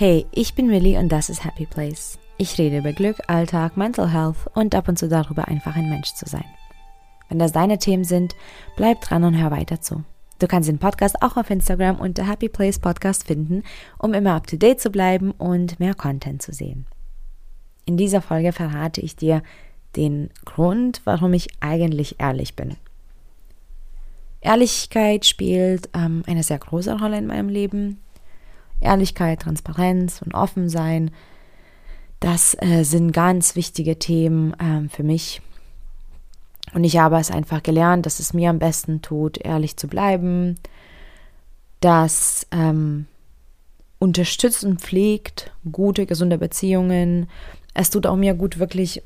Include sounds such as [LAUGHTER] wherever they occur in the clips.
Hey, ich bin Millie und das ist Happy Place. Ich rede über Glück, Alltag, Mental Health und ab und zu darüber, einfach ein Mensch zu sein. Wenn das deine Themen sind, bleib dran und hör weiter zu. Du kannst den Podcast auch auf Instagram unter Happy Place Podcast finden, um immer up to date zu bleiben und mehr Content zu sehen. In dieser Folge verrate ich dir den Grund, warum ich eigentlich ehrlich bin. Ehrlichkeit spielt ähm, eine sehr große Rolle in meinem Leben. Ehrlichkeit, Transparenz und Offensein, das äh, sind ganz wichtige Themen ähm, für mich. Und ich habe es einfach gelernt, dass es mir am besten tut, ehrlich zu bleiben, dass ähm, unterstützt und pflegt gute, gesunde Beziehungen. Es tut auch mir gut, wirklich,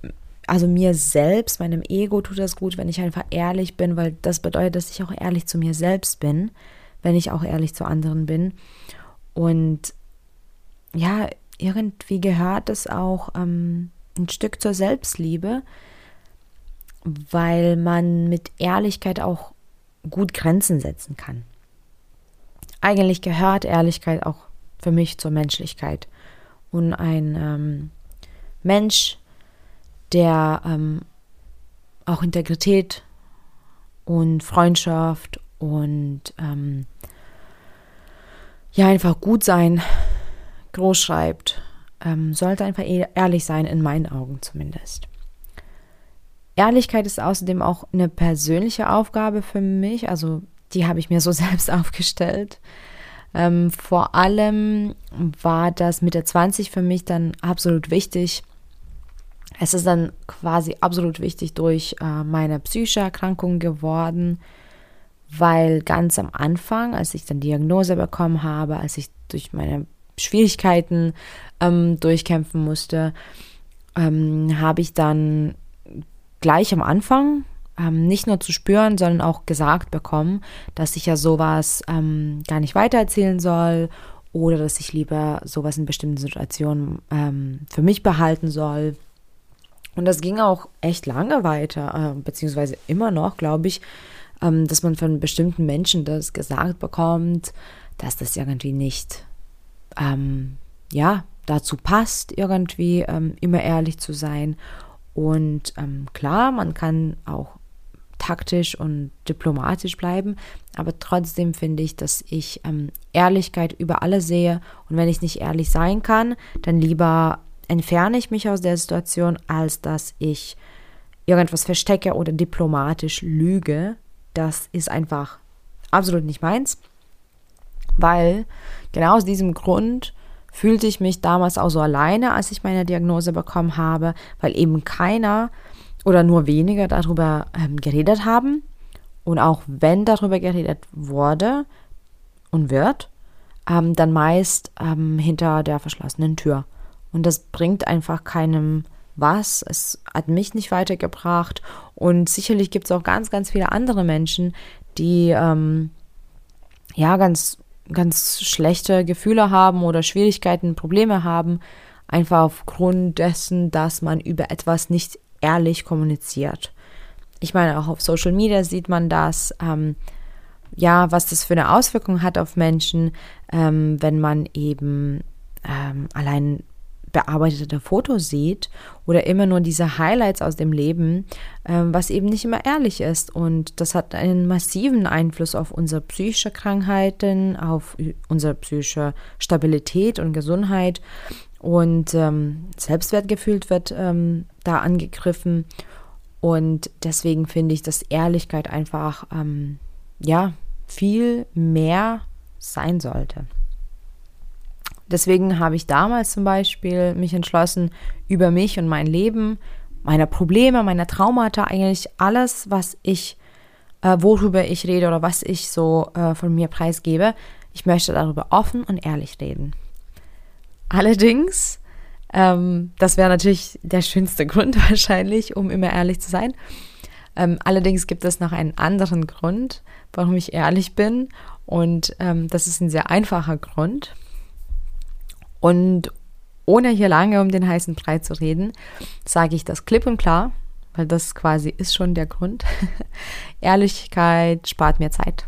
also mir selbst, meinem Ego tut das gut, wenn ich einfach ehrlich bin, weil das bedeutet, dass ich auch ehrlich zu mir selbst bin, wenn ich auch ehrlich zu anderen bin. Und ja, irgendwie gehört es auch ähm, ein Stück zur Selbstliebe, weil man mit Ehrlichkeit auch gut Grenzen setzen kann. Eigentlich gehört Ehrlichkeit auch für mich zur Menschlichkeit. Und ein ähm, Mensch, der ähm, auch Integrität und Freundschaft und ähm, ja einfach gut sein groß schreibt, ähm, sollte einfach ehrlich sein, in meinen Augen zumindest. Ehrlichkeit ist außerdem auch eine persönliche Aufgabe für mich, also die habe ich mir so [LAUGHS] selbst aufgestellt. Ähm, vor allem war das mit der 20 für mich dann absolut wichtig. Es ist dann quasi absolut wichtig durch äh, meine psychische Erkrankung geworden, weil ganz am Anfang, als ich dann Diagnose bekommen habe, als ich durch meine Schwierigkeiten ähm, durchkämpfen musste, ähm, habe ich dann gleich am Anfang ähm, nicht nur zu spüren, sondern auch gesagt bekommen, dass ich ja sowas ähm, gar nicht weitererzählen soll oder dass ich lieber sowas in bestimmten Situationen ähm, für mich behalten soll. Und das ging auch echt lange weiter, äh, beziehungsweise immer noch, glaube ich, ähm, dass man von bestimmten Menschen das gesagt bekommt, dass das irgendwie nicht, ähm, ja, dazu passt, irgendwie ähm, immer ehrlich zu sein. Und ähm, klar, man kann auch taktisch und diplomatisch bleiben, aber trotzdem finde ich, dass ich ähm, Ehrlichkeit über alle sehe. Und wenn ich nicht ehrlich sein kann, dann lieber entferne ich mich aus der Situation, als dass ich irgendwas verstecke oder diplomatisch lüge, das ist einfach absolut nicht meins, weil genau aus diesem Grund fühlte ich mich damals auch so alleine, als ich meine Diagnose bekommen habe, weil eben keiner oder nur wenige darüber ähm, geredet haben. Und auch wenn darüber geredet wurde und wird, ähm, dann meist ähm, hinter der verschlossenen Tür. Und das bringt einfach keinem was. Es hat mich nicht weitergebracht. Und sicherlich gibt es auch ganz, ganz viele andere Menschen, die ähm, ja ganz, ganz schlechte Gefühle haben oder Schwierigkeiten, Probleme haben, einfach aufgrund dessen, dass man über etwas nicht ehrlich kommuniziert. Ich meine, auch auf Social Media sieht man das. Ähm, ja, was das für eine Auswirkung hat auf Menschen, ähm, wenn man eben ähm, allein bearbeitete Fotos sieht oder immer nur diese Highlights aus dem Leben, ähm, was eben nicht immer ehrlich ist. Und das hat einen massiven Einfluss auf unsere psychische Krankheiten, auf unsere psychische Stabilität und Gesundheit. Und ähm, Selbstwertgefühl wird ähm, da angegriffen. Und deswegen finde ich, dass Ehrlichkeit einfach, ähm, ja, viel mehr sein sollte. Deswegen habe ich damals zum Beispiel mich entschlossen, über mich und mein Leben, meine Probleme, meine Traumata, eigentlich alles, was ich, äh, worüber ich rede oder was ich so äh, von mir preisgebe, ich möchte darüber offen und ehrlich reden. Allerdings, ähm, das wäre natürlich der schönste [LAUGHS] Grund wahrscheinlich, um immer ehrlich zu sein. Ähm, allerdings gibt es noch einen anderen Grund, warum ich ehrlich bin. Und ähm, das ist ein sehr einfacher Grund. Und ohne hier lange um den heißen Brei zu reden, sage ich das klipp und klar, weil das quasi ist schon der Grund. [LAUGHS] Ehrlichkeit spart mir Zeit.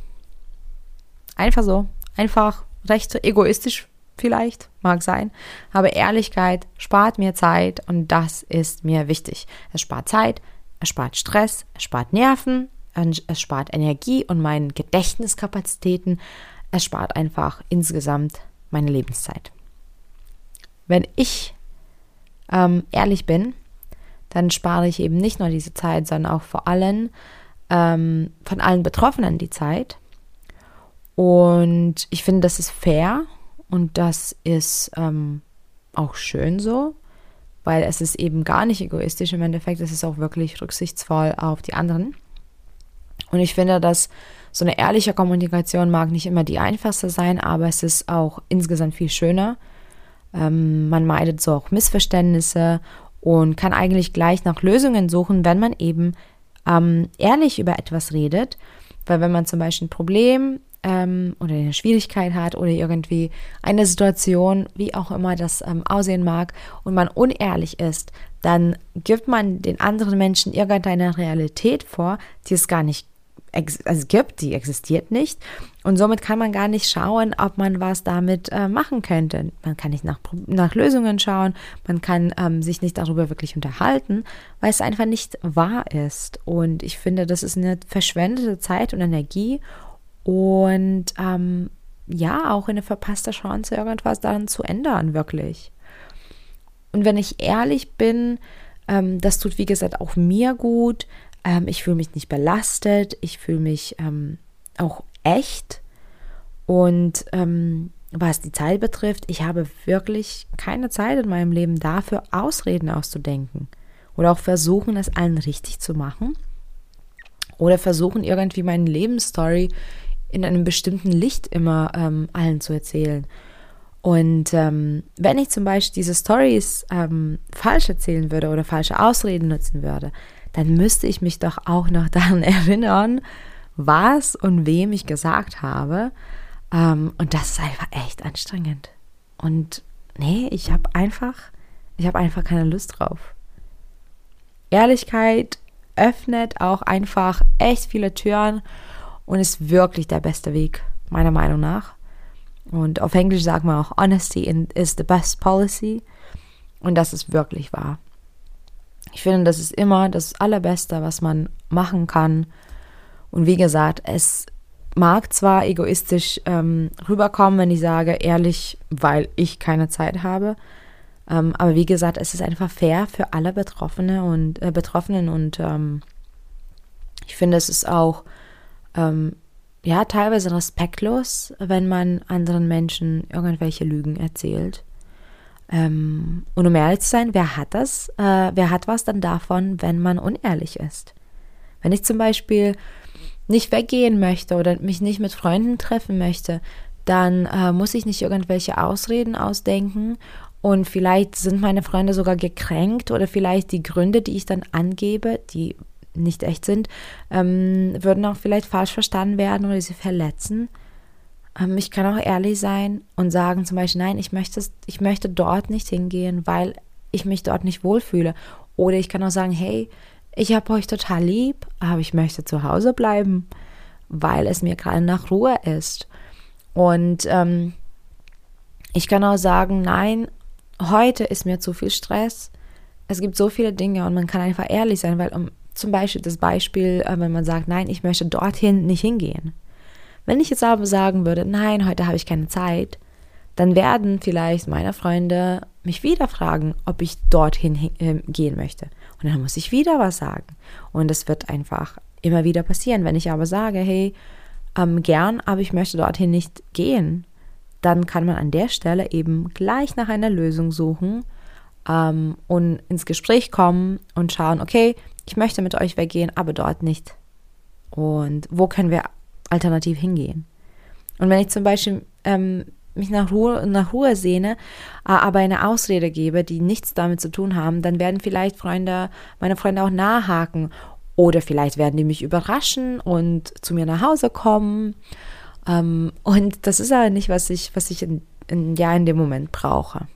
Einfach so. Einfach recht egoistisch vielleicht, mag sein. Aber Ehrlichkeit spart mir Zeit und das ist mir wichtig. Es spart Zeit, es spart Stress, es spart Nerven, es spart Energie und meine Gedächtniskapazitäten. Es spart einfach insgesamt meine Lebenszeit. Wenn ich ähm, ehrlich bin, dann spare ich eben nicht nur diese Zeit, sondern auch vor allem ähm, von allen Betroffenen die Zeit. Und ich finde, das ist fair und das ist ähm, auch schön so, weil es ist eben gar nicht egoistisch im Endeffekt, es ist auch wirklich rücksichtsvoll auf die anderen. Und ich finde, dass so eine ehrliche Kommunikation mag nicht immer die einfachste sein, aber es ist auch insgesamt viel schöner. Ähm, man meidet so auch Missverständnisse und kann eigentlich gleich nach Lösungen suchen, wenn man eben ähm, ehrlich über etwas redet. Weil wenn man zum Beispiel ein Problem ähm, oder eine Schwierigkeit hat oder irgendwie eine Situation, wie auch immer das ähm, aussehen mag, und man unehrlich ist, dann gibt man den anderen Menschen irgendeine Realität vor, die es gar nicht also gibt, die existiert nicht. Und somit kann man gar nicht schauen, ob man was damit äh, machen könnte. Man kann nicht nach, nach Lösungen schauen, man kann ähm, sich nicht darüber wirklich unterhalten, weil es einfach nicht wahr ist. Und ich finde, das ist eine verschwendete Zeit und Energie und ähm, ja, auch eine verpasste Chance, irgendwas daran zu ändern, wirklich. Und wenn ich ehrlich bin, ähm, das tut, wie gesagt, auch mir gut. Ähm, ich fühle mich nicht belastet, ich fühle mich ähm, auch echt. Und ähm, was die Zeit betrifft, ich habe wirklich keine Zeit in meinem Leben dafür, Ausreden auszudenken. Oder auch versuchen, es allen richtig zu machen. Oder versuchen, irgendwie meine Lebensstory in einem bestimmten Licht immer ähm, allen zu erzählen. Und ähm, wenn ich zum Beispiel diese Stories ähm, falsch erzählen würde oder falsche Ausreden nutzen würde, dann müsste ich mich doch auch noch [LAUGHS] daran erinnern, was und wem ich gesagt habe. Ähm, und das ist einfach echt anstrengend. Und nee, ich habe einfach, ich habe einfach keine Lust drauf. Ehrlichkeit öffnet auch einfach echt viele Türen und ist wirklich der beste Weg, meiner Meinung nach. Und auf Englisch sagt man auch, Honesty is the best policy. Und das ist wirklich wahr. Ich finde, das ist immer das Allerbeste, was man machen kann. Und wie gesagt, es mag zwar egoistisch ähm, rüberkommen, wenn ich sage, ehrlich, weil ich keine Zeit habe. Ähm, aber wie gesagt, es ist einfach fair für alle Betroffene und, äh, Betroffenen und ähm, ich finde, es ist auch ähm, ja, teilweise respektlos, wenn man anderen Menschen irgendwelche Lügen erzählt. Ähm, und um ehrlich zu sein, wer hat das? Äh, wer hat was dann davon, wenn man unehrlich ist? Wenn ich zum Beispiel nicht weggehen möchte oder mich nicht mit Freunden treffen möchte, dann äh, muss ich nicht irgendwelche Ausreden ausdenken und vielleicht sind meine Freunde sogar gekränkt oder vielleicht die Gründe, die ich dann angebe, die nicht echt sind, ähm, würden auch vielleicht falsch verstanden werden oder sie verletzen. Ähm, ich kann auch ehrlich sein und sagen zum Beispiel, nein, ich möchte, ich möchte dort nicht hingehen, weil ich mich dort nicht wohlfühle. Oder ich kann auch sagen, hey, ich habe euch total lieb, aber ich möchte zu Hause bleiben, weil es mir gerade nach Ruhe ist. Und ähm, ich kann auch sagen, nein, heute ist mir zu viel Stress. Es gibt so viele Dinge und man kann einfach ehrlich sein, weil um zum Beispiel das Beispiel, äh, wenn man sagt, nein, ich möchte dorthin nicht hingehen. Wenn ich jetzt aber sagen würde, nein, heute habe ich keine Zeit, dann werden vielleicht meine Freunde mich wieder fragen, ob ich dorthin äh, gehen möchte. Und dann muss ich wieder was sagen. Und es wird einfach immer wieder passieren. Wenn ich aber sage, hey, ähm, gern, aber ich möchte dorthin nicht gehen, dann kann man an der Stelle eben gleich nach einer Lösung suchen ähm, und ins Gespräch kommen und schauen, okay, ich möchte mit euch weggehen, aber dort nicht. Und wo können wir alternativ hingehen? Und wenn ich zum Beispiel ähm, mich nach Ruhe, nach Ruhe sehne, aber eine Ausrede gebe, die nichts damit zu tun haben, dann werden vielleicht Freunde, meine Freunde auch nachhaken. Oder vielleicht werden die mich überraschen und zu mir nach Hause kommen. Ähm, und das ist aber nicht, was ich, was ich in, in, ja in dem Moment brauche.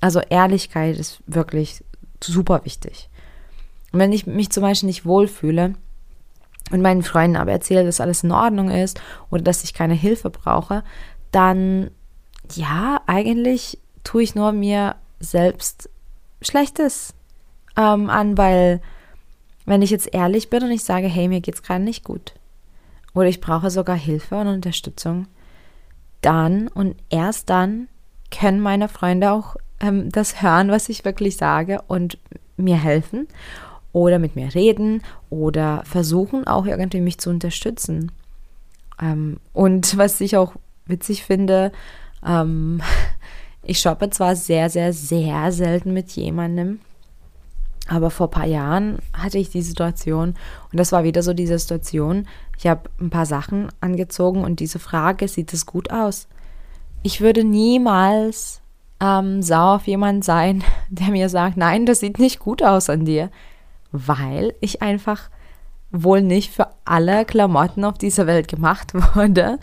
Also Ehrlichkeit ist wirklich super wichtig. Und wenn ich mich zum Beispiel nicht wohlfühle und meinen Freunden aber erzähle, dass alles in Ordnung ist oder dass ich keine Hilfe brauche, dann ja, eigentlich tue ich nur mir selbst Schlechtes ähm, an, weil wenn ich jetzt ehrlich bin und ich sage, hey, mir geht's gerade nicht gut oder ich brauche sogar Hilfe und Unterstützung, dann und erst dann können meine Freunde auch ähm, das hören, was ich wirklich sage und mir helfen oder mit mir reden oder versuchen auch irgendwie mich zu unterstützen. Ähm, und [LAUGHS] was ich auch witzig finde, ähm, [LAUGHS] ich shoppe zwar sehr, sehr, sehr selten mit jemandem, aber vor ein paar Jahren hatte ich die Situation und das war wieder so diese Situation. Ich habe ein paar Sachen angezogen und diese Frage, sieht es gut aus? Ich würde niemals ähm, sauer auf jemanden sein, [LAUGHS] der mir sagt, nein, das sieht nicht gut aus an dir, weil ich einfach wohl nicht für alle Klamotten auf dieser Welt gemacht [LAUGHS] wurde.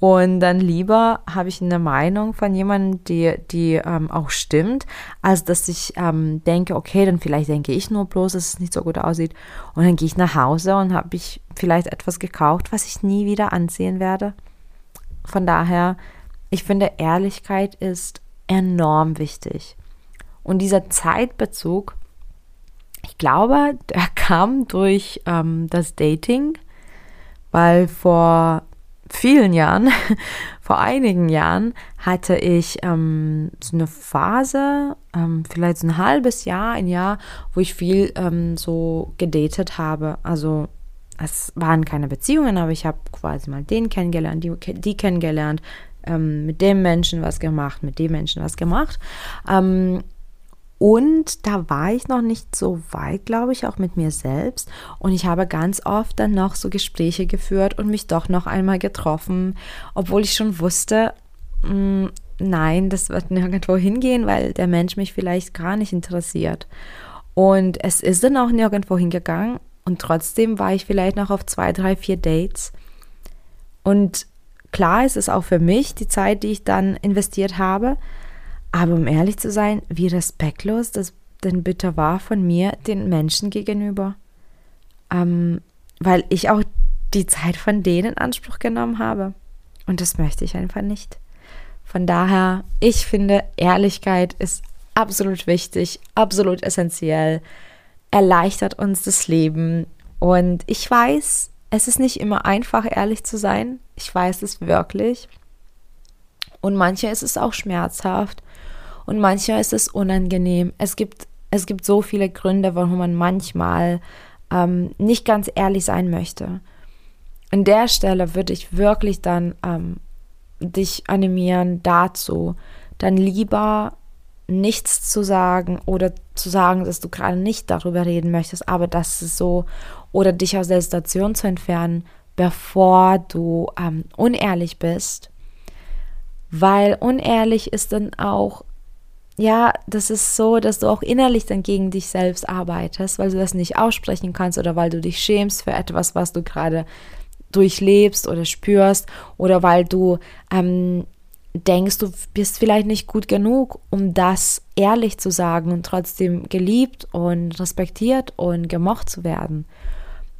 Und dann lieber habe ich eine Meinung von jemandem, die, die ähm, auch stimmt, als dass ich ähm, denke, okay, dann vielleicht denke ich nur bloß, dass es nicht so gut aussieht. Und dann gehe ich nach Hause und habe ich vielleicht etwas gekauft, was ich nie wieder anziehen werde. Von daher, ich finde, Ehrlichkeit ist enorm wichtig. Und dieser Zeitbezug, ich glaube, der [LAUGHS] kam durch ähm, das Dating, weil vor vielen Jahren, [LAUGHS] vor einigen Jahren, hatte ich ähm, so eine Phase, ähm, vielleicht so ein halbes Jahr, ein Jahr, wo ich viel ähm, so gedatet habe. Also es waren keine Beziehungen, aber ich habe quasi mal den kennengelernt, die, die kennengelernt, ähm, mit dem Menschen was gemacht, mit dem Menschen was gemacht. Und da war ich noch nicht so weit, glaube ich, auch mit mir selbst. Und ich habe ganz oft dann noch so Gespräche geführt und mich doch noch einmal getroffen, obwohl ich schon wusste, mh, mm, nein, das wird nirgendwo hingehen, weil der Mensch mich vielleicht gar nicht interessiert. Und es ist dann auch nirgendwo hingegangen. Und trotzdem war ich vielleicht noch auf zwei, drei, vier Dates. Und Klar ist es auch für mich die Zeit, die ich dann investiert habe. Aber um ehrlich zu sein, wie respektlos das denn bitte war von mir den Menschen gegenüber. Ähm, weil ich auch die Zeit von denen in Anspruch genommen habe. Und das möchte ich einfach nicht. Von daher, ich finde, Ehrlichkeit ist absolut wichtig, absolut essentiell, erleichtert uns das Leben. Und ich weiß, es ist nicht immer einfach, ehrlich zu sein. Ich weiß es wirklich. Und mancher ist es auch schmerzhaft. Und mancher ist es unangenehm. Es gibt, es gibt so viele Gründe, warum man manchmal ähm, nicht ganz ehrlich sein möchte. An der Stelle würde ich wirklich dann ähm, dich animieren dazu, dann lieber nichts zu sagen oder zu sagen, dass du gerade nicht darüber reden möchtest, aber dass es so oder dich aus der Situation zu entfernen, bevor du ähm, unehrlich bist. Weil unehrlich ist dann auch, ja, das ist so, dass du auch innerlich dann gegen dich selbst arbeitest, weil du das nicht aussprechen kannst oder weil du dich schämst für etwas, was du gerade durchlebst oder spürst oder weil du ähm, denkst, du bist vielleicht nicht gut genug, um das ehrlich zu sagen und trotzdem geliebt und respektiert und gemocht zu werden.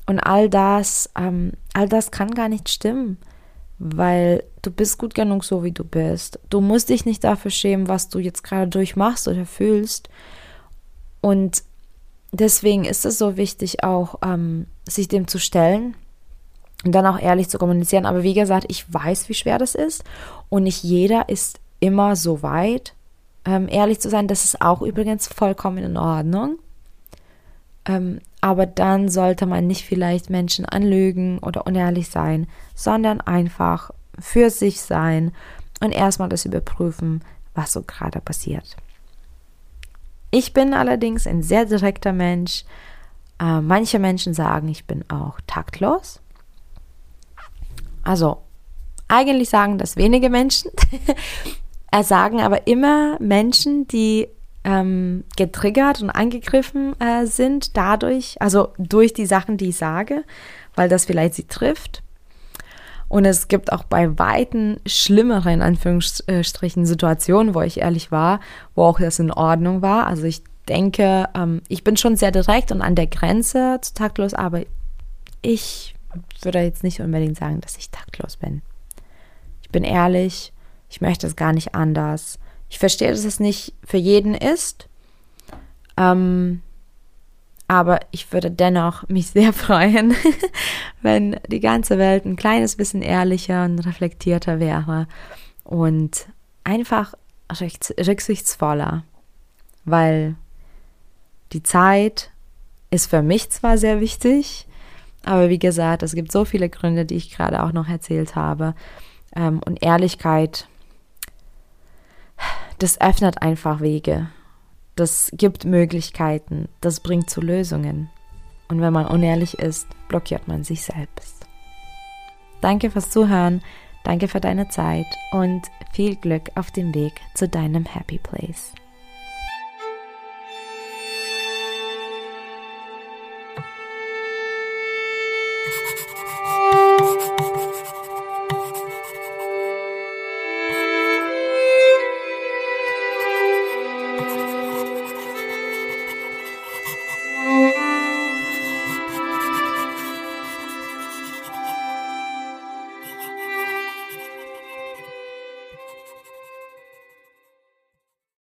Und all das, ähm, all das kann gar nicht stimmen, weil du bist gut genug so, wie du bist. Du musst dich nicht dafür schämen, was du jetzt gerade durchmachst oder fühlst. Und deswegen ist es so wichtig, auch ähm, sich dem zu stellen und dann auch ehrlich zu kommunizieren. Aber wie gesagt, ich weiß, wie schwer das ist und nicht jeder ist immer so weit, ähm, ehrlich zu sein. Das ist auch übrigens vollkommen in Ordnung. Ähm, aber dann sollte man nicht vielleicht Menschen anlügen oder unehrlich sein, sondern einfach für sich sein und erstmal das überprüfen, was so gerade passiert. Ich bin allerdings ein sehr direkter Mensch. Äh, manche Menschen sagen, ich bin auch taktlos. Also, eigentlich sagen das wenige Menschen. [LAUGHS] er sagen aber immer Menschen, die ähm, getriggert und angegriffen äh, sind dadurch, also durch die Sachen, die ich sage, weil das vielleicht sie trifft. Und es gibt auch bei Weitem schlimmere, in Anführungsstrichen, Situationen, wo ich ehrlich war, wo auch das in Ordnung war. Also ich denke, ähm, ich bin schon sehr direkt und an der Grenze zu taktlos, aber ich würde jetzt nicht unbedingt sagen, dass ich taktlos bin. Ich bin ehrlich, Ich möchte es gar nicht anders. Ich verstehe, dass es nicht für jeden ist. Ähm, aber ich würde dennoch mich [LAUGHS] sehr freuen, wenn die ganze Welt ein kleines bisschen ehrlicher und reflektierter wäre und einfach rücksichtsvoller, weil die Zeit ist für mich zwar sehr wichtig, aber wie gesagt, es gibt so viele Gründe, die ich gerade auch noch erzählt habe. Ähm, und Ehrlichkeit, das öffnet einfach Wege. Das gibt Möglichkeiten. Das bringt zu Lösungen. Und wenn man unehrlich ist, blockiert man sich selbst. Danke fürs Zuhören. Danke für deine Zeit und viel Glück auf dem Weg zu deinem Happy Place.